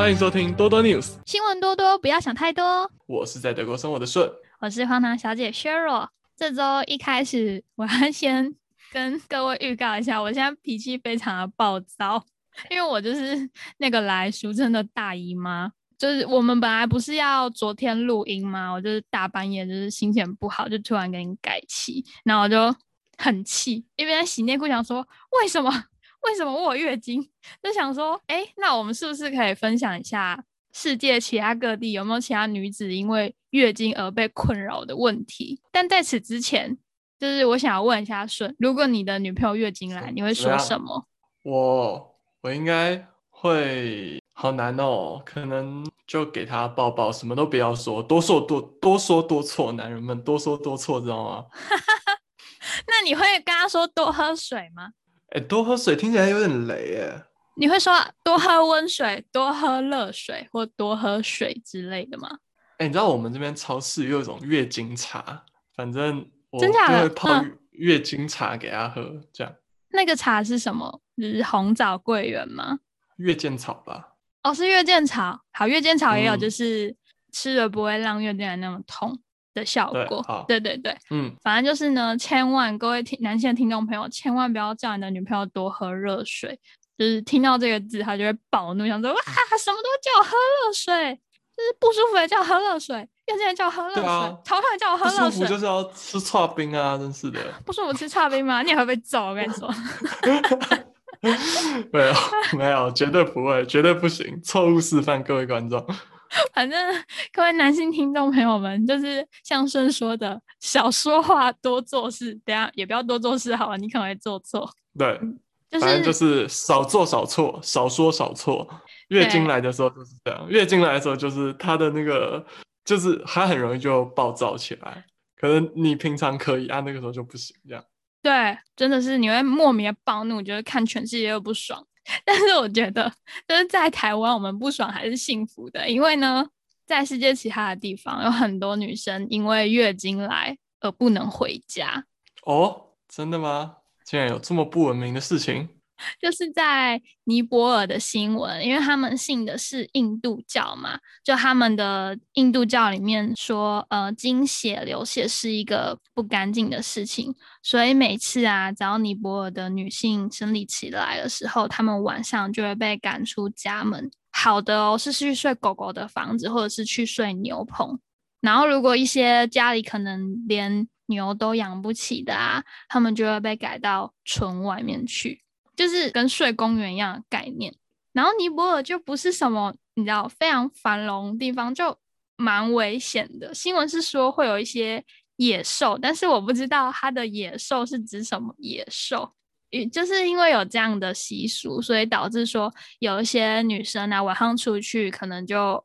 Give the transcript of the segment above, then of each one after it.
欢迎收听多多 News，新闻多多，不要想太多。我是在德国生活的顺。我是荒唐小姐 Sheryl。这周一开始，我要先跟各位预告一下，我现在脾气非常的暴躁，因为我就是那个来俗称的大姨妈。就是我们本来不是要昨天录音吗？我就是大半夜就是心情不好，就突然给你改期，然后我就很气，一边洗内裤想说为什么为什么我有月经，就想说哎，那我们是不是可以分享一下世界其他各地有没有其他女子因为月经而被困扰的问题？但在此之前，就是我想要问一下顺，如果你的女朋友月经来，你会说什么？我我应该会。好难哦，可能就给她抱抱，什么都不要说，多说多多说多错，男人们多说多错，知道吗？那你会跟他说多喝水吗？哎，多喝水听起来有点雷耶。你会说多喝温水、多喝热水或多喝水之类的吗？哎，你知道我们这边超市有一种月经茶，反正我就会泡月经茶给他喝，这样。那个茶是什么？是红枣桂圆吗？月见草吧。哦，是月见草，好，月见草也有，就是吃了不会让月经来那么痛的效果。对对对，嗯，反正就是呢，千万各位听男性的听众朋友，千万不要叫你的女朋友多喝热水，就是听到这个字，他就会暴怒，想说哇，什么都叫我喝热水，就是不舒服的叫我喝热水，月经叫我喝热水，头痛叫我喝热水，不舒服就是要吃差冰啊，真是的。不舒服吃差冰吗？你也会被揍，我跟你说。没有没有，绝对不会，绝对不行，错误示范，各位观众。反正各位男性听众朋友们，就是像顺说的，少说话，多做事。等下也不要多做事，好了，你可能会做错。对，反正就是少做少错，少说少错。月经来的时候就是这样，月经来的时候就是他的那个，就是他很容易就暴躁起来。可能你平常可以，啊，那个时候就不行，这样。对，真的是你会莫名的暴怒，觉得看全世界又不爽。但是我觉得，就是在台湾，我们不爽还是幸福的，因为呢，在世界其他的地方，有很多女生因为月经来而不能回家。哦，真的吗？竟然有这么不文明的事情？就是在尼泊尔的新闻，因为他们信的是印度教嘛，就他们的印度教里面说，呃，经血流血是一个不干净的事情，所以每次啊，只要尼泊尔的女性生理期来的时候，她们晚上就会被赶出家门。好的哦，是去睡狗狗的房子，或者是去睡牛棚。然后如果一些家里可能连牛都养不起的啊，他们就会被改到村外面去。就是跟睡公园一样的概念，然后尼泊尔就不是什么你知道非常繁荣地方，就蛮危险的。新闻是说会有一些野兽，但是我不知道它的野兽是指什么野兽。也就是因为有这样的习俗，所以导致说有一些女生啊晚上出去可能就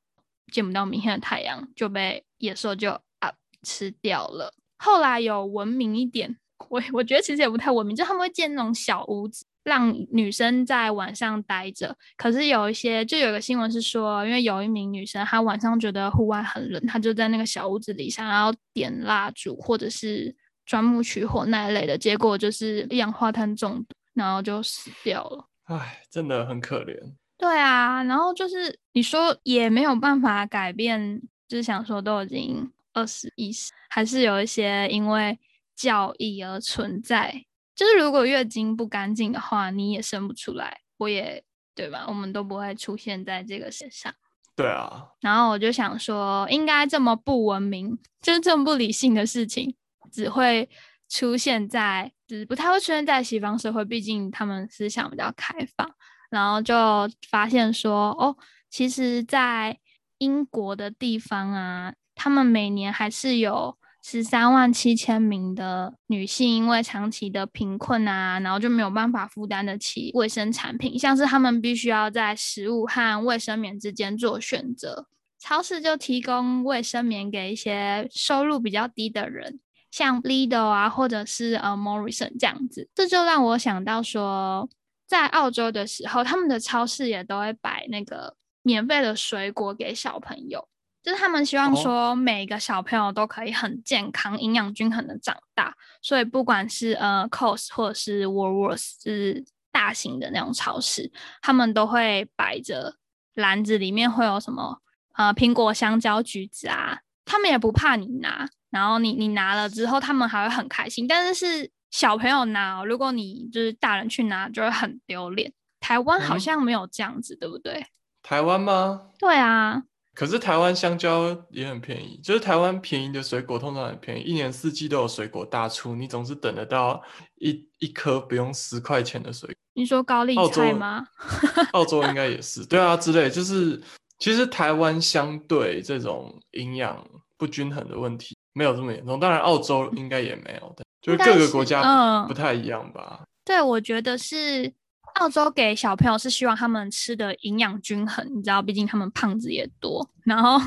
见不到明天的太阳，就被野兽就啊吃掉了。后来有文明一点，我我觉得其实也不太文明，就他们会建那种小屋子。让女生在晚上待着，可是有一些，就有个新闻是说，因为有一名女生，她晚上觉得户外很冷，她就在那个小屋子里想要点蜡烛或者是钻木取火那一类的，结果就是一氧化碳中毒，然后就死掉了。唉，真的很可怜。对啊，然后就是你说也没有办法改变，就是想说都已经二十一世，还是有一些因为教义而存在。就是如果月经不干净的话，你也生不出来，我也对吧？我们都不会出现在这个身上。对啊。然后我就想说，应该这么不文明、就是这么不理性的事情，只会出现在，就是不太会出现在西方社会，毕竟他们思想比较开放。然后就发现说，哦，其实，在英国的地方啊，他们每年还是有。十三万七千名的女性因为长期的贫困啊，然后就没有办法负担得起卫生产品，像是他们必须要在食物和卫生棉之间做选择。超市就提供卫生棉给一些收入比较低的人，像 Lidl 啊，或者是呃 Morrison 这样子。这就让我想到说，在澳洲的时候，他们的超市也都会摆那个免费的水果给小朋友。就是他们希望说每个小朋友都可以很健康、营养均衡的长大，所以不管是呃 Cost 或者是 Woolworths，就是大型的那种超市，他们都会摆着篮子里面会有什么呃苹果、香蕉、橘子啊，他们也不怕你拿，然后你你拿了之后，他们还会很开心。但是是小朋友拿，如果你就是大人去拿，就会很丢脸。台湾好像没有这样子，对不对？台湾吗？对啊。可是台湾香蕉也很便宜，就是台湾便宜的水果通常很便宜，一年四季都有水果大出，你总是等得到一一颗不用十块钱的水果。你说高丽菜吗？澳洲应该也是，对啊，之类就是，其实台湾相对这种营养不均衡的问题没有这么严重，当然澳洲应该也没有的，就是各个国家不太一样吧。对，我觉得是。澳洲给小朋友是希望他们吃的营养均衡，你知道，毕竟他们胖子也多。然后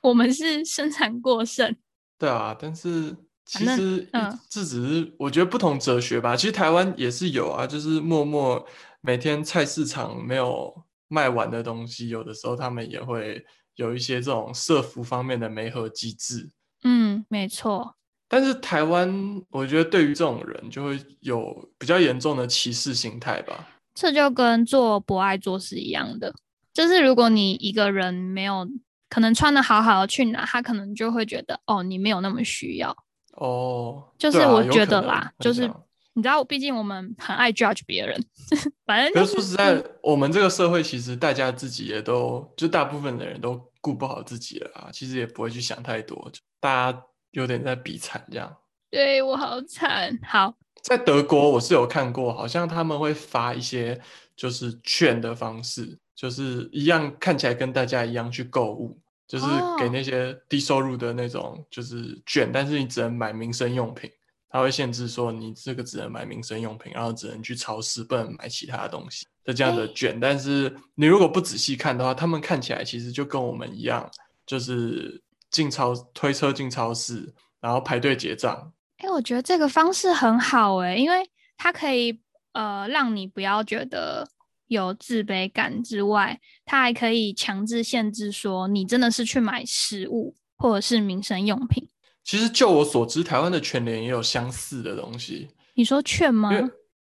我们是生产过剩。对啊，但是其实这只是我觉得不同哲学吧。其实台湾也是有啊，就是默默每天菜市场没有卖完的东西，有的时候他们也会有一些这种社服方面的媒合机制。嗯，没错。但是台湾，我觉得对于这种人就会有比较严重的歧视心态吧。这就跟做博爱做事一样的，就是如果你一个人没有可能穿的好好的去哪，他可能就会觉得哦，你没有那么需要哦。就是我觉得啦，就是你知道，毕竟我们很爱 judge 别人，反正。可是说实在，我们这个社会其实大家自己也都，就大部分的人都顾不好自己了啊，其实也不会去想太多，就大家有点在比惨这样。对我好惨，好。在德国，我是有看过，好像他们会发一些就是券的方式，就是一样看起来跟大家一样去购物，就是给那些低收入的那种就是券，但是你只能买民生用品，他会限制说你这个只能买民生用品，然后只能去超市，不能买其他的东西的这样的券。但是你如果不仔细看的话，他们看起来其实就跟我们一样，就是进超推车进超市，然后排队结账。哎，我觉得这个方式很好哎，因为它可以呃让你不要觉得有自卑感之外，它还可以强制限制说你真的是去买食物或者是民生用品。其实就我所知，台湾的全联也有相似的东西。你说券吗？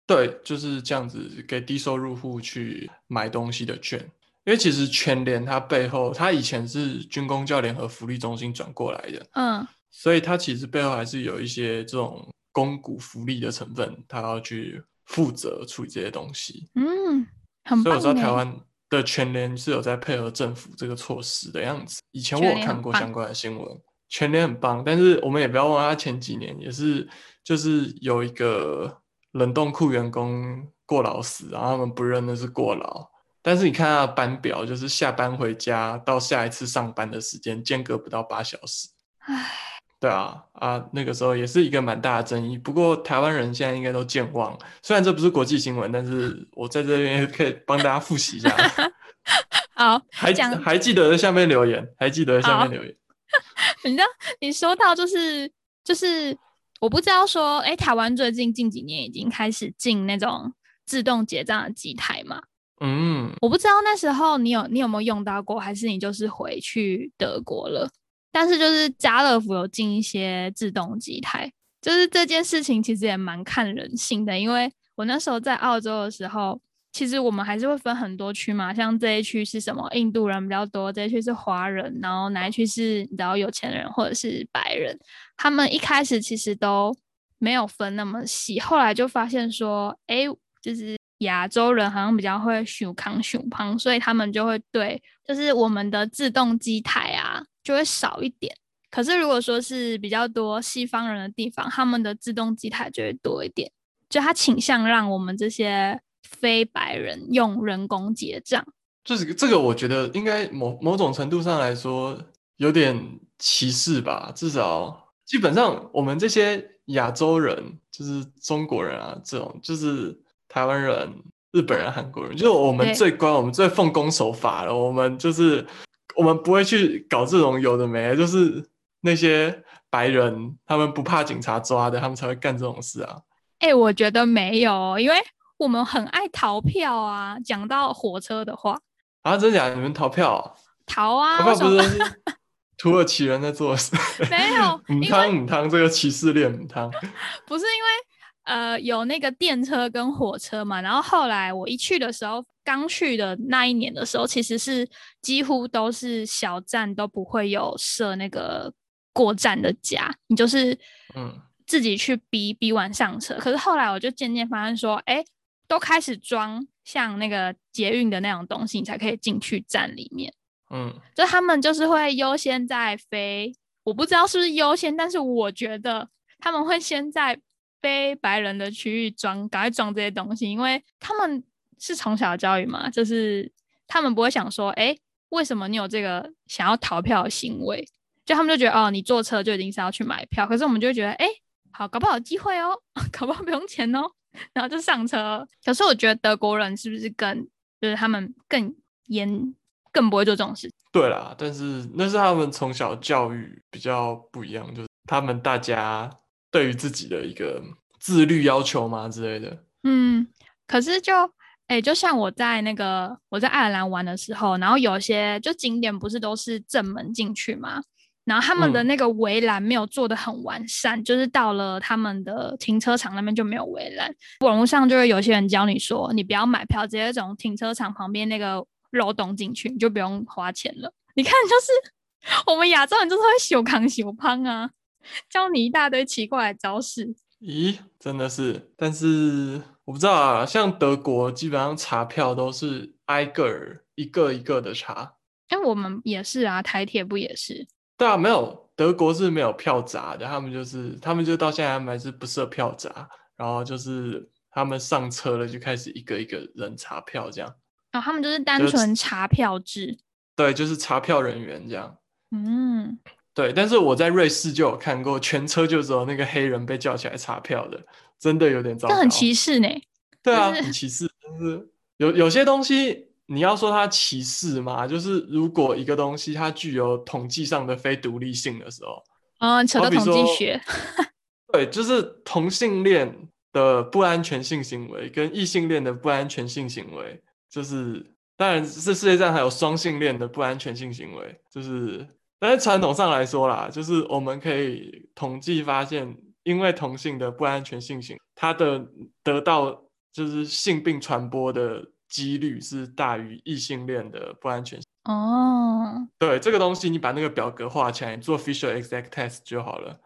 对，就是这样子给低收入户去买东西的券。因为其实全联它背后，它以前是军工教联合福利中心转过来的。嗯。所以它其实背后还是有一些这种公股福利的成分，它要去负责处理这些东西。嗯，很所以我知道台湾的全联是有在配合政府这个措施的样子。以前我有看过相关的新闻，全联很棒。但是我们也不要忘了，前几年也是就是有一个冷冻库员工过劳死，然后他们不认那是过劳。但是你看他的班表，就是下班回家到下一次上班的时间间隔不到八小时。唉。对啊，啊，那个时候也是一个蛮大的争议。不过台湾人现在应该都健忘，虽然这不是国际新闻，但是我在这边可以帮大家复习一下。好，还还记得在下面留言，还记得在下面留言。你知道，你说到就是就是，我不知道说，哎，台湾最近近几年已经开始进那种自动结账的机台嘛？嗯，我不知道那时候你有你有没有用到过，还是你就是回去德国了？但是就是家乐福有进一些自动机台，就是这件事情其实也蛮看人性的。因为我那时候在澳洲的时候，其实我们还是会分很多区嘛，像这一区是什么印度人比较多，这一区是华人，然后哪一区是你知道有钱人或者是白人，他们一开始其实都没有分那么细，后来就发现说，哎，就是亚洲人好像比较会熊康熊胖，所以他们就会对，就是我们的自动机台啊。就会少一点，可是如果说是比较多西方人的地方，他们的自动机台就会多一点，就他倾向让我们这些非白人用人工结账。就是这个，我觉得应该某某种程度上来说有点歧视吧。至少基本上我们这些亚洲人，就是中国人啊，这种就是台湾人、日本人、韩国人，就是我们最乖，我们最奉公守法了，我们就是。我们不会去搞这种有的没，就是那些白人，他们不怕警察抓的，他们才会干这种事啊。哎，我觉得没有，因为我们很爱逃票啊。讲到火车的话，啊，真假？你们逃票？逃啊！逃票不是 土耳其人在做事？没有，母汤母汤，这个歧视链母汤。不是因为呃有那个电车跟火车嘛，然后后来我一去的时候，刚去的那一年的时候，其实是几乎都是小站都不会有设那个过站的夹，你就是嗯自己去逼逼完上车。可是后来我就渐渐发现说，哎，都开始装像那个捷运的那种东西，你才可以进去站里面。嗯，就他们就是会优先在飞，我不知道是不是优先，但是我觉得他们会先在非白人的区域装，赶快装这些东西，因为他们是从小教育嘛，就是他们不会想说，哎，为什么你有这个想要逃票的行为？就他们就觉得，哦，你坐车就一定是要去买票，可是我们就会觉得，哎，好，搞不好有机会哦，搞不好不用钱哦，然后就上车。可是我觉得德国人是不是更，就是他们更严？更不会做这种事。对啦，但是那是他们从小教育比较不一样，就是他们大家对于自己的一个自律要求嘛之类的。嗯，可是就哎，就像我在那个我在爱尔兰玩的时候，然后有些就景点不是都是正门进去嘛，然后他们的那个围栏没有做的很完善，就是到了他们的停车场那边就没有围栏。网络上就会有些人教你说，你不要买票，直接从停车场旁边那个。漏洞进去，你就不用花钱了。你看，就是我们亚洲人就是会修康修胖啊，教你一大堆奇怪的招式。咦，真的是？但是我不知道啊，像德国基本上查票都是挨个儿一个一个的查。哎，我们也是啊，台铁不也是？对啊，没有德国是没有票闸的，他们就是他们就到现在他们还是不设票闸，然后就是他们上车了就开始一个一个人查票这样。哦，他们就是单纯查票制，对，就是查票人员这样。嗯，对。但是我在瑞士就有看过，全车就只有那个黑人被叫起来查票的，真的有点糟糕。这很歧视呢。对啊，很歧视。就是有有些东西，你要说它歧视嘛，就是如果一个东西它具有统计上的非独立性的时候，嗯，扯到统计学。对，就是同性恋的不安全性行为跟异性恋的不安全性行为。就是，当然，这世界上还有双性恋的不安全性行为。就是，但是传统上来说啦，就是我们可以统计发现，因为同性的不安全性行，它的得到就是性病传播的几率是大于异性恋的不安全性。哦，对，这个东西你把那个表格画起来，做 Fisher Exact Test 就好了，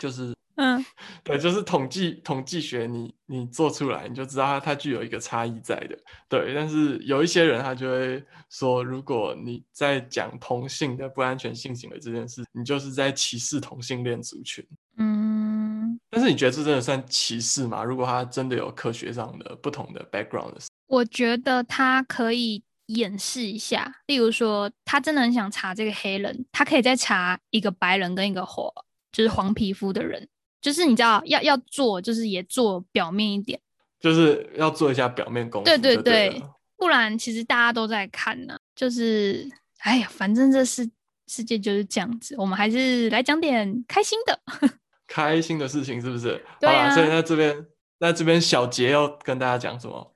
就是。嗯，对，就是统计统计学，你你做出来，你就知道它它具有一个差异在的。对，但是有一些人他就会说，如果你在讲同性的不安全性行为这件事，你就是在歧视同性恋族群。嗯，但是你觉得这真的算歧视吗？如果他真的有科学上的不同的 background，我觉得他可以演示一下，例如说他真的很想查这个黑人，他可以再查一个白人跟一个黄，就是黄皮肤的人。就是你知道要要做，就是也做表面一点，就是要做一下表面功夫。对对对，不然其实大家都在看呢。就是哎呀，反正这世世界就是这样子，我们还是来讲点开心的，开心的事情是不是？对啊。所以在这边，那这边小杰要跟大家讲什么？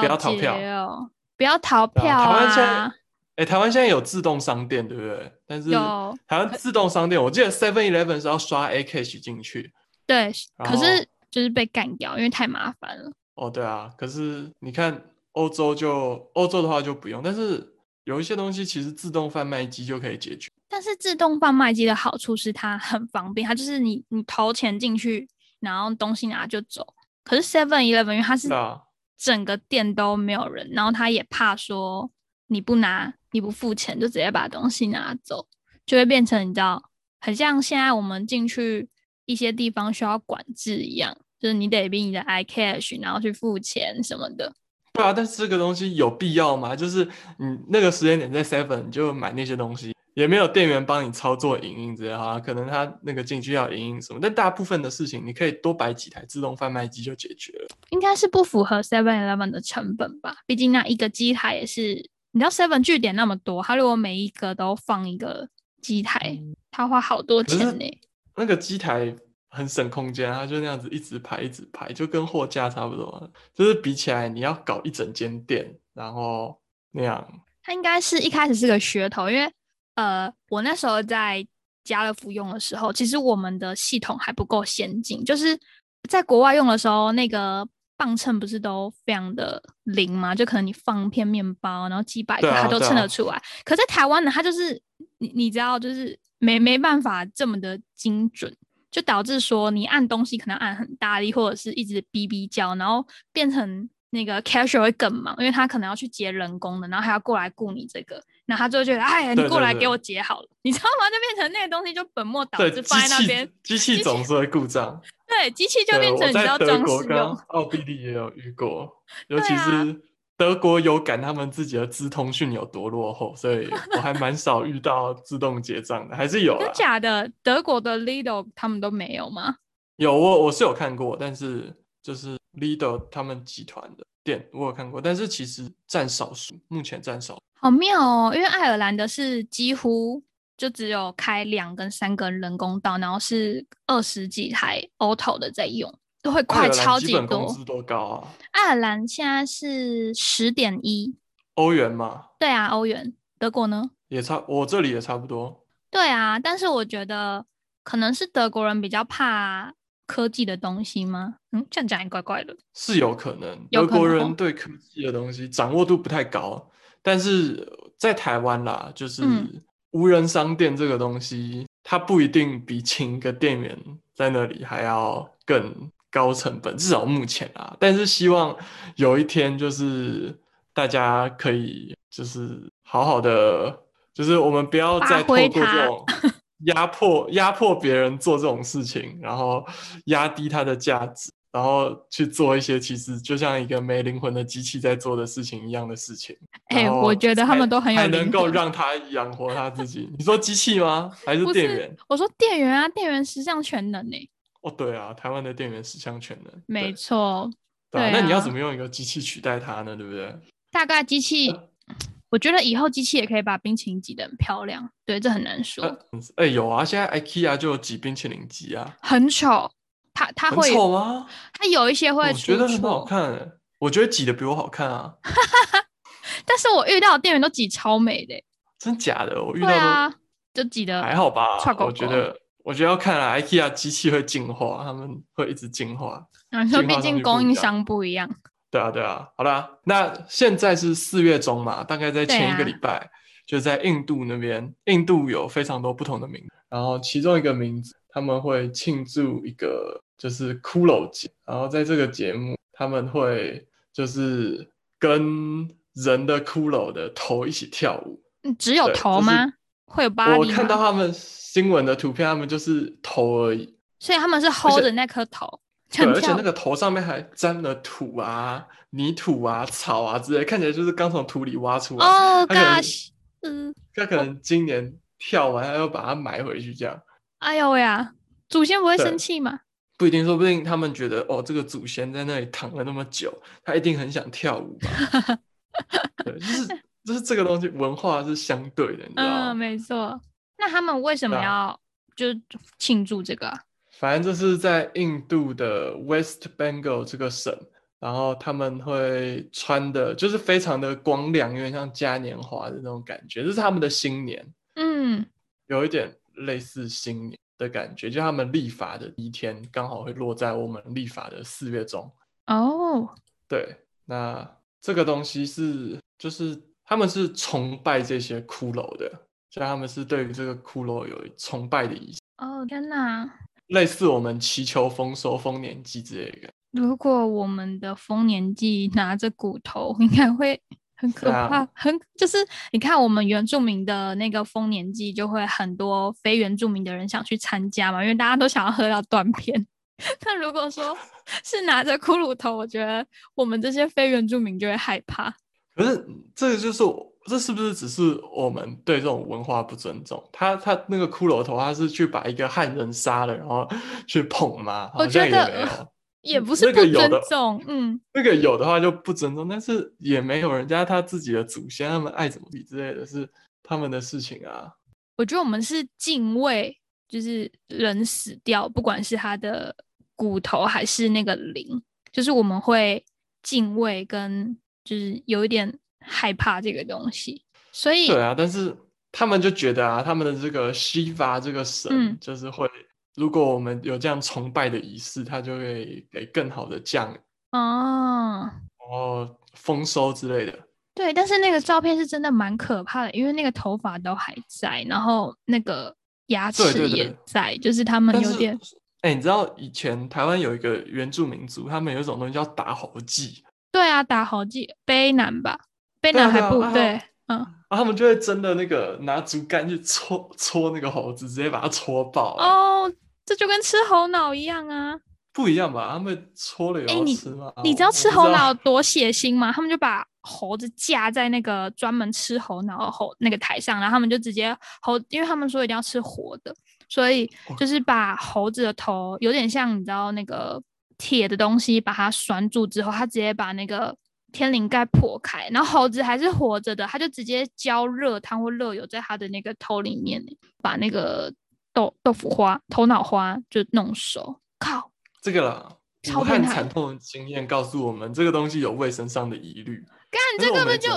不要逃票哦！不要逃票啊！台湾现在，哎，台湾现在有自动商店，对不对？但是台湾自动商店，我记得 Seven Eleven 是要刷 A Cash 进去。对，可是就是被干掉，因为太麻烦了。哦，对啊，可是你看欧洲就欧洲的话就不用，但是有一些东西其实自动贩卖机就可以解决。但是自动贩卖机的好处是它很方便，它就是你你投钱进去，然后东西拿就走。可是 Seven Eleven 因为它是整个店都没有人，然后他也怕说你不拿你不付钱就直接把东西拿走，就会变成你知道，很像现在我们进去。一些地方需要管制一样，就是你得逼你的 iCash，然后去付钱什么的。对啊，但是这个东西有必要吗？就是你那个时间点在 Seven 就买那些东西，也没有店员帮你操作影印之类哈，可能他那个进去要影印什么，但大部分的事情你可以多摆几台自动贩卖机就解决了。应该是不符合 Seven Eleven 的成本吧？毕竟那一个机台也是，你知道 Seven 据点那么多，他如果每一个都放一个机台，他花好多钱呢。那个机台很省空间，它就那样子一直排一直排，就跟货架差不多。就是比起来，你要搞一整间店，然后那样。它应该是一开始是个噱头，因为呃，我那时候在家乐福用的时候，其实我们的系统还不够先进，就是在国外用的时候，那个磅秤不是都非常的灵吗？就可能你放片面包，然后几百克，它都称得出来。可在台湾呢，它就是你你知道，就是没没办法这么的精准，就导致说你按东西可能按很大力，或者是一直哔哔叫，然后变成那个 cashier 会更忙，因为他可能要去接人工的，然后还要过来顾你这个。那他就觉得，哎呀，你过来给我解好了，你知道吗？就变成那个东西就本末倒置，放在那边，机器总是会故障。对，机器就变成你要装饰用。奥地利也有遇过，尤其是德国有感他们自己的资通讯有多落后，所以我还蛮少遇到自动结账的，还是有。真假的？德国的 Lidl 他们都没有吗？有，我我是有看过，但是就是 Lidl 他们集团的店我有看过，但是其实占少数，目前占少。好妙哦，因为爱尔兰的是几乎就只有开两跟三根人工道，然后是二十几台 auto 的在用，都会快超级多。工资多高啊？爱尔兰现在是十点一欧元嘛？对啊，欧元。德国呢？也差，我这里也差不多。对啊，但是我觉得可能是德国人比较怕科技的东西吗？嗯，这样讲也怪怪的。是有可能，德国人对科技的东西掌握度不太高。但是在台湾啦，就是无人商店这个东西，它不一定比请一个店员在那里还要更高成本，至少目前啊。但是希望有一天，就是大家可以就是好好的，就是我们不要再透过这种压迫压迫别人做这种事情，然后压低它的价值。然后去做一些其实就像一个没灵魂的机器在做的事情一样的事情。哎，我觉得他们都很有还能够让他养活他自己。你说机器吗？还是店员？我说店员啊，店员十项全能呢。哦，对啊，台湾的店员十项全能。没错。对，那你要怎么用一个机器取代它呢？对不对？大概机器，我觉得以后机器也可以把冰淇淋挤得很漂亮。对，这很难说。哎，有啊，现在 IKEA 就有挤冰淇淋机啊，很丑。它它会丑吗？它有一些会，我觉得很好看。我觉得挤的比我好看啊。但是我遇到的店员都挤超美的，真假的？我遇到的就挤的还好吧。我觉得，我觉得要看啊，IKEA 机器会进化，他们会一直进化。你说，毕竟供应商不一样。对啊，对啊。好啦，那现在是四月中嘛，大概在前一个礼拜，就在印度那边，印度有非常多不同的名字，然后其中一个名字他们会庆祝一个。就是骷髅节，然后在这个节目，他们会就是跟人的骷髅的头一起跳舞。嗯，只有头吗？会有巴我看到他们新闻的图片，他们就是头而已。所以他们是 hold 着那颗头，对，而且那个头上面还沾了土啊、泥土啊、草啊之类，看起来就是刚从土里挖出来。哦，gosh，嗯，他可能今年跳完，他又把它埋回去，这样。哎呦喂啊！祖先不会生气吗？不一定，说不定他们觉得哦，这个祖先在那里躺了那么久，他一定很想跳舞吧？对，就是就是这个东西文化是相对的，你知道吗？嗯，没错。那他们为什么要就庆祝这个？反正就是在印度的 West Bengal 这个省，然后他们会穿的就是非常的光亮，有点像嘉年华的那种感觉，这是他们的新年。嗯，有一点类似新年。的感觉，就他们立法的一天刚好会落在我们立法的四月中哦。对，那这个东西是就是他们是崇拜这些骷髅的，所以他们是对于这个骷髅有崇拜的意思。哦天哪，类似我们祈求丰收、丰年祭之类的。如果我们的丰年祭拿着骨头，应该会。很可怕，很就是你看我们原住民的那个丰年祭，就会很多非原住民的人想去参加嘛，因为大家都想要喝到断片。那如果说是拿着骷髅头，我觉得我们这些非原住民就会害怕。可是这个就是，这是不是只是我们对这种文化不尊重？他他那个骷髅头，他是去把一个汉人杀了，然后去捧吗？好像也没有。也不是不尊重，嗯，那个有的话就不尊重，但是也没有人家他自己的祖先，他们爱怎么比之类的是他们的事情啊。我觉得我们是敬畏，就是人死掉，不管是他的骨头还是那个灵，就是我们会敬畏跟就是有一点害怕这个东西。所以对啊，但是他们就觉得啊，他们的这个西法这个神就是会如果我们有这样崇拜的仪式，他就会给更好的降雨，哦，然后丰收之类的。对，但是那个照片是真的蛮可怕的，因为那个头发都还在，然后那个牙齿对对对也在，就是他们有点，哎、你知道以前台湾有一个原住民族，他们有一种东西叫打猴祭，对啊，打猴祭卑南吧，卑对啊南还不对嗯，啊，他们就会真的那个拿竹竿去戳戳那个猴子，直接把它戳爆、哎哦，这就跟吃猴脑一样啊。不一样吧？他们戳了有吃吗？你知道吃猴脑多血腥吗？他们就把猴子架在那个专门吃猴脑的猴那个台上，然后他们就直接猴，因为他们说一定要吃活的，所以哦就是把猴子的头有点像你知道那个铁的东西把它拴住之后，他直接把那个天灵盖破开，然后猴子还是活着的，他就直接浇热汤或热油在他的那个头里面，把那个豆豆腐花、头脑花就弄熟。靠，这个啦。超武汉惨痛的经验告诉我们，这个东西有卫生上的疑虑。干这根本就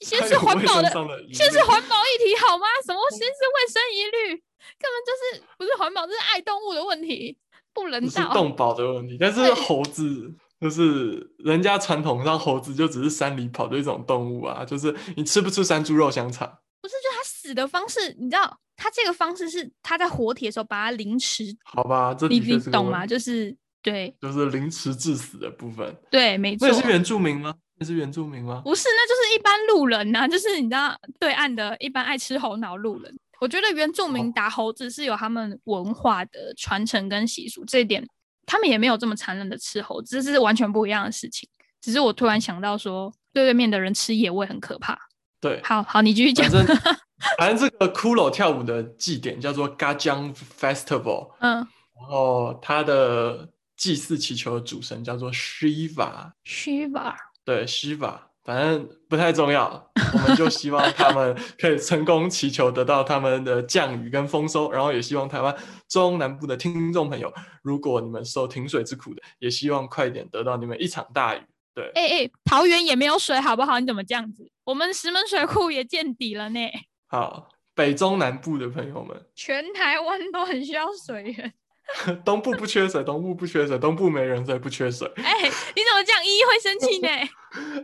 先是环保的的先是虑环保议题好吗？什么先是卫生疑虑？根本就是不是环保，这是爱动物的问题，不人这是道。动保的问题，但是猴子就是人家传统上猴子就只是山里跑的一种动物啊，就是你吃不吃山猪肉香肠？不是，就他死的方式，你知道，他这个方式是他在活体的时候把它凌迟，好吧，这你你懂吗？就是对就是凌迟致死的部分。对，没错那。是原住民吗？那是原住民吗？不是，那就是一般路人呐、就是你知道，对岸的一般爱吃猴脑路人。我觉得原住民哦打猴子是有他们文化的传承跟习俗，这一点他们也没有这么残忍的吃猴子，这是完全不一样的事情。只是我突然想到说，对对面的人吃野味很可怕。对，好好，你继续讲反。正 反正这个骷髅跳舞的祭典叫做 Gajang Festival，嗯然后它的祭祀祈求的主神叫做 Shiva，，Shiva，对 Shiva，反正不太重要，我们就希望他们可以成功祈求得到他们的降雨跟丰收，然后也希望台湾中南部的听众朋友，如果你们受停水之苦的，也希望快点得到你们一场大雨。对，哎哎，桃园也没有水，好不好？你怎么这样子？我们石门水库也见底了呢，好，北中南部的朋友们，全台湾都很需要水源。东部不缺水，东部不缺水，东部没人，所以不缺水。哎、你怎么这样？依依会生气呢？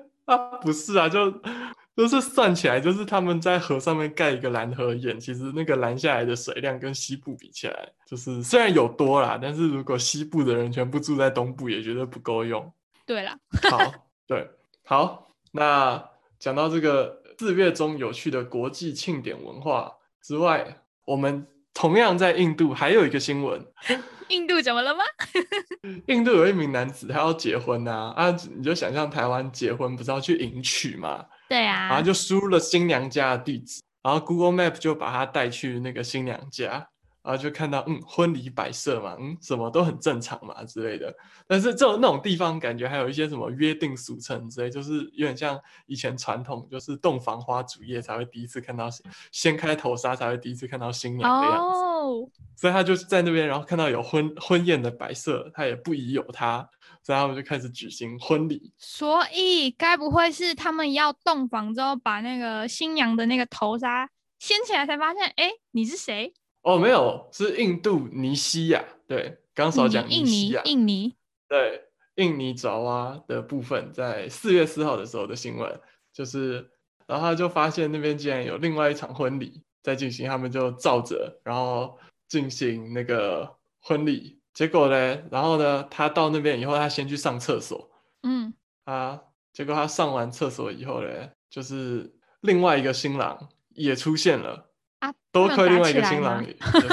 啊，不是啊，就就是算起来，就是他们在河上面盖一个拦河眼，其实那个拦下来的水量跟西部比起来，就是虽然有多啦，但是如果西部的人全部住在东部，也觉得不够用。对啦，好，对，好，那讲到这个四月中有趣的国际庆典文化之外，我们同样在印度还有一个新闻，印度怎么了吗？印度有一名男子他要结婚呐、啊，你就想象台湾结婚不是要去迎娶嘛，对啊。然后，就输入了新娘家的地址，然后 Google Map 就把他带去那个新娘家，然后就看到嗯婚礼摆设嘛，嗯什么都很正常嘛之类的。但是这种那种地方感觉还有一些什么约定俗成之类，就是有点像以前传统，就是洞房花烛夜才会第一次看到掀开头纱才会第一次看到新娘的样子。哦，所以他就是在那边，然后看到有婚婚宴的摆设，他也不疑有他，所以他们就开始举行婚礼。所以该不会是他们要洞房之后，把那个新娘的那个头纱掀起来，才发现，哎，你是谁？哦，没有，是印度尼西亚，对，刚少讲印尼印尼，对，印尼爪哇的部分，在四月四号的时候的新闻，就是，然后他就发现那边竟然有另外一场婚礼在进行，他们就照着，然后进行那个婚礼，结果呢，然后呢，他到那边以后，他先去上厕所，嗯，啊，结果他上完厕所以后呢，就是另外一个新郎也出现了。啊，多亏另外一个新郎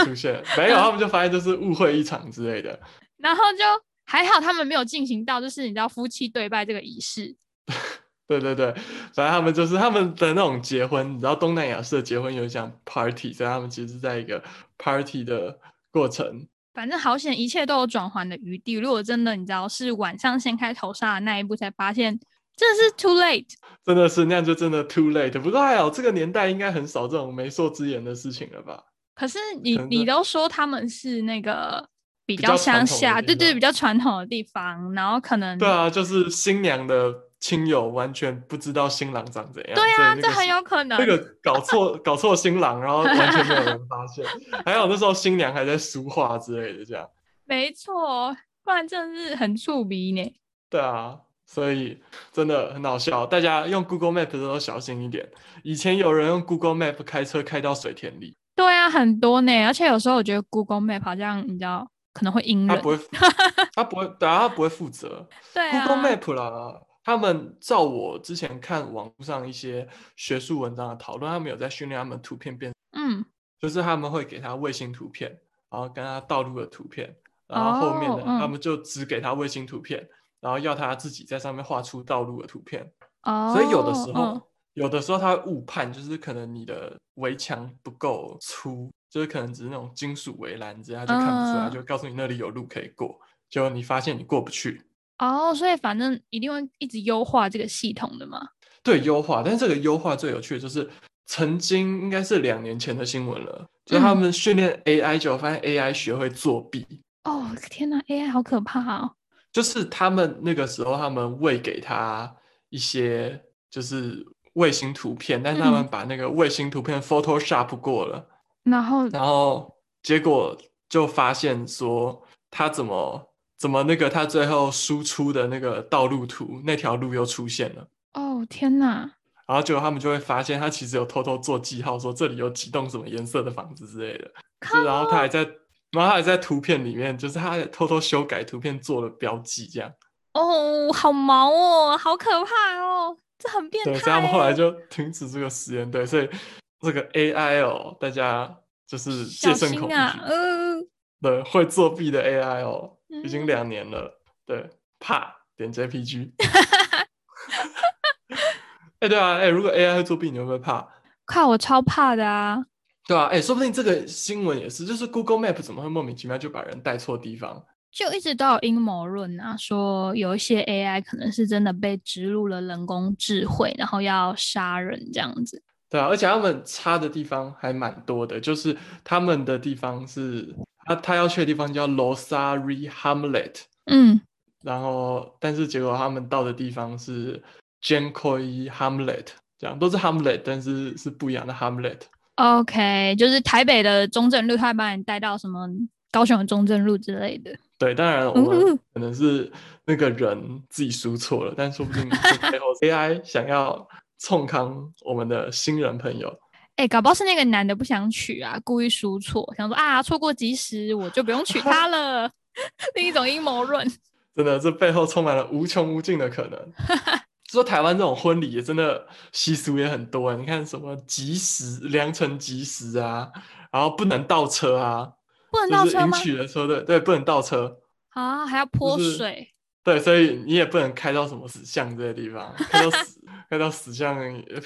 出现，没有，他们就发现就是误会一场之类的。然后就还好，他们没有进行到就是你知道夫妻对拜这个仪式。对对对，反正他们就是他们的那种结婚，你知道东南亚式的结婚有讲 party，所以他们其实是在一个 party 的过程。反正好险，一切都有转圜的余地。如果真的你知道是晚上掀开头纱的那一步，才发现真的是 too late。真的是那样就真的 too late。不过还好，这个年代应该很少这种媒妁之言的事情了吧？可是你可你都说他们是那个比比较乡下，地对对，比较传统的地方，然后可能对啊，就是新娘的亲友完全不知道新郎长怎样。对啊，这这很有可能。这个搞错 搞错新郎，然后完全没有人发现。还有那时候新娘还在梳化之类的，这样。没错，不然真的是很触鼻呢。对啊，所以真的很好笑。大家用 Google Map 的时候小心一点。以前有人用 Google Map 开车开到水田里。对啊，很多呢。而且有时候我觉得 Google Map 好像你知道。可能会阴人他不会，他不会，对啊，他不会负责。对，Google Map 啦，他们照我之前看网络上一些学术文章的讨论，他们有在训练他们图片变，嗯，就是他们会给他卫星图片，然后跟他道路的图片，然后后面的他们就只给他卫星图片，然后要他自己在上面画出道路的图片。哦，所以有的时候，有的时候他会误判，就是可能你的围墙不够粗。就是可能只是那种金属围栏，这样就看不出来，就告诉你那里有路可以过，结果你发现你过不去。哦，所以反正一定会一直优化这个系统的嘛。对，优化，但是这个优化最有趣的就是，曾经应该是两年前的新闻了，就他们训练 AI，就发现 AI 学会作弊。哦，天哪，AI 好可怕哦！就是他们那个时候，他们喂给他一些就是卫星图片，但是他们把那个卫星图片 Photoshop 过了。然后，然后结果就发现说，他怎么怎么那个他最后输出的那个道路图那条路又出现了。哦天哪！然后结果他们就会发现，他其实有偷偷做记号，说这里有几栋什么颜色的房子之类的。然后他还在，然后他还在图片里面，就是他偷偷修改图片做了标记，这样。哦，好毛哦，好可怕哦，这很变态。对，所以他们后来就停止这个实验。对，所以。这个 AI 哦，大家就是戒慎恐惧。嗯，对，会作弊的 AI 哦，已经两年了。对，怕点 JPG。哎，对啊，哎，如果 AI 会作弊，你会不会怕？怕，我超怕的啊！对啊，哎，说不定这个新闻也是，就是 Google Map 怎么会莫名其妙就把人带错地方？就一直都有阴谋论啊，说有一些 AI 可能是真的被植入了人工智慧，然后要杀人这样子。对啊，而且他们差的地方还蛮多的，就是他们的地方是他他要去的地方叫 Losari Hamlet，嗯，然后但是结果他们到的地方是 Jankoy Hamlet，这样都是 Hamlet，但是是不一样的 Hamlet。OK，就是台北的中正路，他会把你带到什么高雄的中正路之类的。对，当然我们可能是那个人自己输错了，但说不定 背后 AI 想要。冲康我们的新人朋友，哎，搞不好是那个男的不想娶啊，故意输错，想说啊，错过及时，我就不用娶她了。另一种阴谋论，真的，这背后充满了无穷无尽的可能。说台湾这种婚礼也真的习俗也很多，你看什么吉时良辰吉时啊，然后不能倒车啊，不能倒车吗？迎娶的时候，对对，不能倒车啊，还要泼水。对，所以你也不能开到什么死巷这些地方，开到死，开到死巷，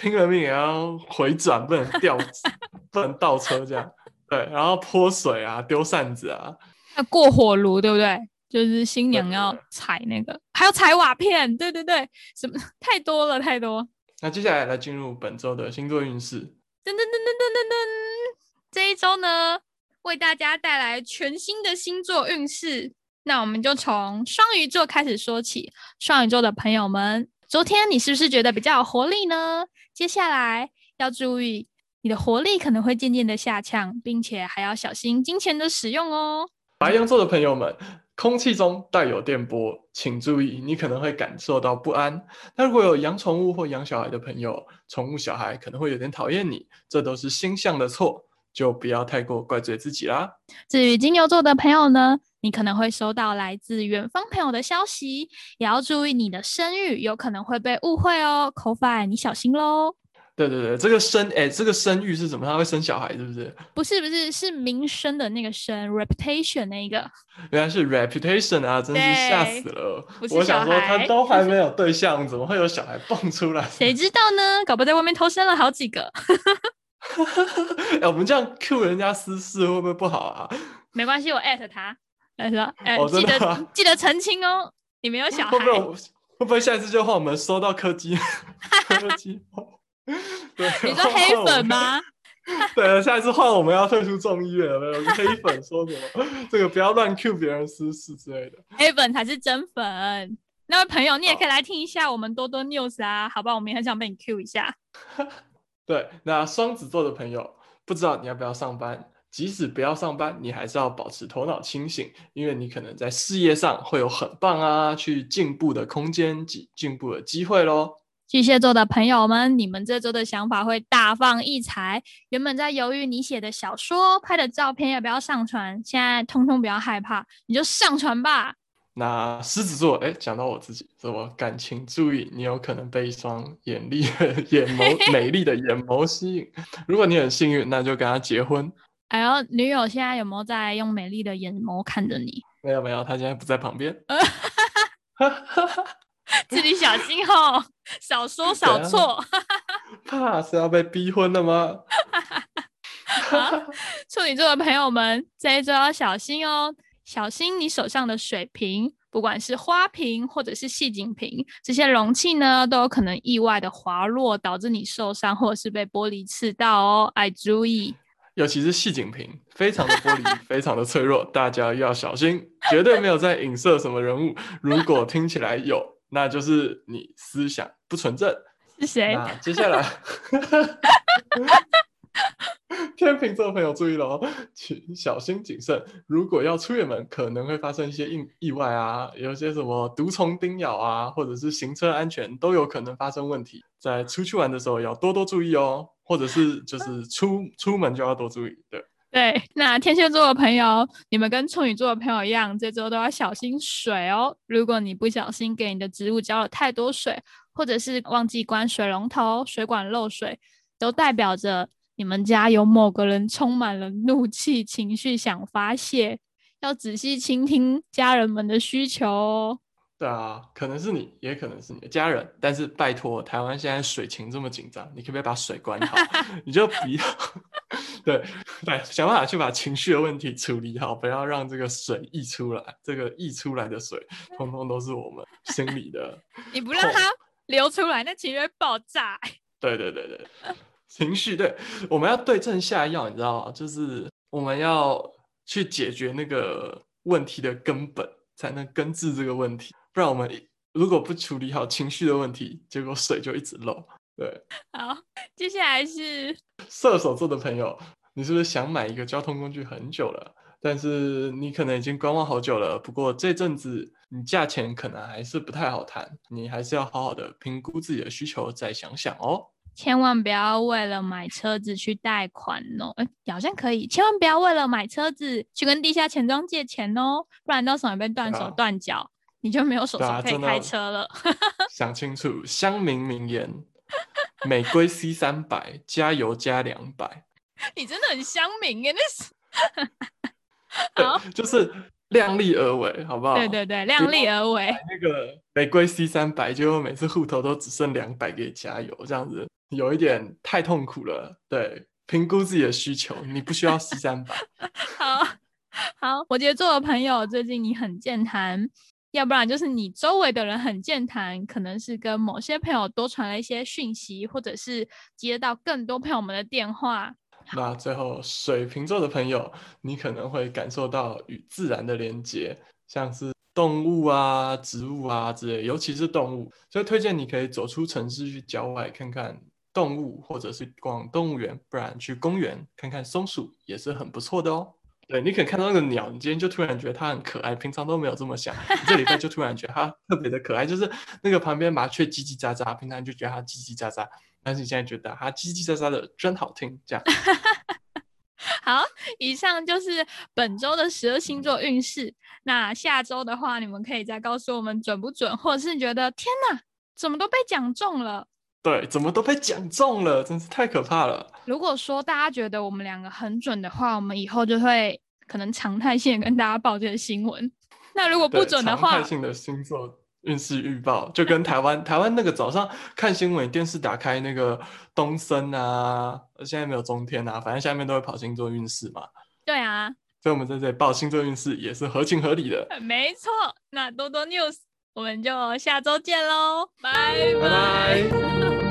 拼了命也要回转，不能掉，不能倒车这样。对，然后泼水啊，丢扇子啊，要过火炉，对不对？就是新娘要踩那个，还有踩瓦片，对对对，什么太多了，太多。那接下来来进入本周的星座运势。噔噔噔噔噔噔噔，这一周呢，为大家带来全新的星座运势。那我们就从双鱼座开始说起。双鱼座的朋友们，昨天你是不是觉得比较有活力呢？接下来要注意，你的活力可能会渐渐的下降，并且还要小心金钱的使用哦。白羊座的朋友们，空气中带有电波，请注意，你可能会感受到不安。那如果有养宠物或养小孩的朋友，宠物小孩可能会有点讨厌你，这都是星象的错，就不要太过怪罪自己啦。至于金牛座的朋友呢？你可能会收到来自远方朋友的消息，也要注意你的声誉，有可能会被误会哦。c o f i 你小心喽。对对对，这个生哎，这个生育是什么？他会生小孩是不是？不是不是，是名声的那个生，reputation 那一个。原来是 reputation 啊，真是吓死了。我想说，他都还没有对象，怎么会有小孩蹦出来？谁知道呢？搞不在外面偷生了好几个。哎，我们这样 Q 人家私事会不会不好啊？没关系，我艾特他。他说：“哎，记得记得澄清哦，你没有小孩。会不会会不会下一次就换我们收到柯基？柯基？对，你说黑粉吗？对，下一次换我们要退出众议院了，有黑粉说什么？这个不要乱 Q 别人私事之类的。黑粉才是真粉。那位朋友，你也可以来听一下我们多多 news 啊，好吧？我们也很想被你 Q 一下。对，那双子座的朋友，不知道你要不要上班？即使不要上班，你还是要保持头脑清醒，因为你可能在事业上会有很棒啊，去进步的空间及进步的机会喽。巨蟹座的朋友们，你们这周的想法会大放异彩。原本在犹豫你写的小说、拍的照片要不要上传，现在通通不要害怕，你就上传吧。那狮子座，哎，讲到我自己，什么感情注意，你有可能被一双眼力眼眸、美丽的眼眸吸引。如果你很幸运，那就跟他结婚。哎呦，女友现在有没有在用美丽的眼眸看着你？没有没有，他现在不在旁边。自己小心哦，少说少错。怕是要被逼婚了吗？处女座的朋友们，这一周要小心哦，小心你手上的水瓶，不管是花瓶或者是细颈瓶，这些容器呢，都有可能意外的滑落，导致你受伤或者是被玻璃刺到哦，爱注意。尤其是细颈瓶，非常的玻璃，非常的脆弱，大家要小心，绝对没有在影射什么人物。如果听起来有。那就是你思想不纯正是谁？那接下来，天秤座朋友注意了哦，请小心谨慎。如果要出远门，可能会发生一些意意外啊，有些什么毒虫叮咬啊，或者是行车安全都有可能发生问题。在出去玩的时候要多多注意哦，或者是就是出出门就要多注意，对。对，那天蝎座的朋友，你们跟处女座的朋友一样，这周都要小心水哦。如果你不小心给你的植物浇了太多水，或者是忘记关水龙头，水管漏水，都代表着你们家有某个人充满了怒气情绪想发泄，要仔细倾听家人们的需求哦。对啊，可能是你，也可能是你的家人，但是拜托，台湾现在水情这么紧张，你可不可以把水关好？你就不要。对对，想办法去把情绪的问题处理好，不要让这个水溢出来。这个溢出来的水，通通都是我们心里的。你不让它流出来，那情绪会爆炸。对对对对，情绪对，我们要对症下药，你知道吗？就是我们要去解决那个问题的根本，才能根治这个问题。不然我们如果不处理好情绪的问题，结果水就一直漏。对，好，接下来是射手座的朋友，你是不是想买一个交通工具很久了？但是你可能已经观望好久了。不过这阵子你价钱可能还是不太好谈，你还是要好好的评估自己的需求，再想想哦。千万不要为了买车子去贷款哦，哎，好像可以。千万不要为了买车子去跟地下钱庄借钱哦，不然到时候被断手断脚，你就没有手手可以开车了。想清楚，乡民名言。玫瑰 C 三百，加油加两百。你真的很乡民耶，那是。好，就是量力而为，好不好？对对对，量力而为。那个玫瑰 C 三百，结果每次户头都只剩两百给加油，这样子有一点太痛苦了。对，评估自己的需求，你不需要 C 三百。好好，我觉得做的朋友最近你很健谈。要不然就是你周围的人很健谈，可能是跟某些朋友多传了一些讯息，或者是接到更多朋友们的电话。那最后水瓶座的朋友，你可能会感受到与自然的连接，像是动物啊、植物啊之类，尤其是动物，所以推荐你可以走出城市去郊外看看动物，或者是逛动物园，不然去公园看看松鼠也是很不错的哦。对你可能看到那个鸟，你今天就突然觉得它很可爱，平常都没有这么想，你这礼拜就突然觉得它 特别的可爱，就是那个旁边麻雀叽叽喳喳，平常就觉得它叽叽喳喳，但是你现在觉得它叽叽喳喳的真好听，这样。好，以上就是本周的十二星座运势。那下周的话，你们可以再告诉我们准不准，或者是觉得天哪，怎么都被讲中了？对，怎么都被讲中了，真是太可怕了。如果说大家觉得我们两个很准的话，我们以后就会可能常态性跟大家报这个新闻。那如果不准的话，常态性的星座运势预报，就跟台湾 台湾那个早上看新闻电视打开那个东森啊，现在没有中天啊，反正下面都会跑星座运势嘛。对啊，所以我们在这里报星座运势也是合情合理的。没错，那多多 news，我们就下周见喽，拜拜。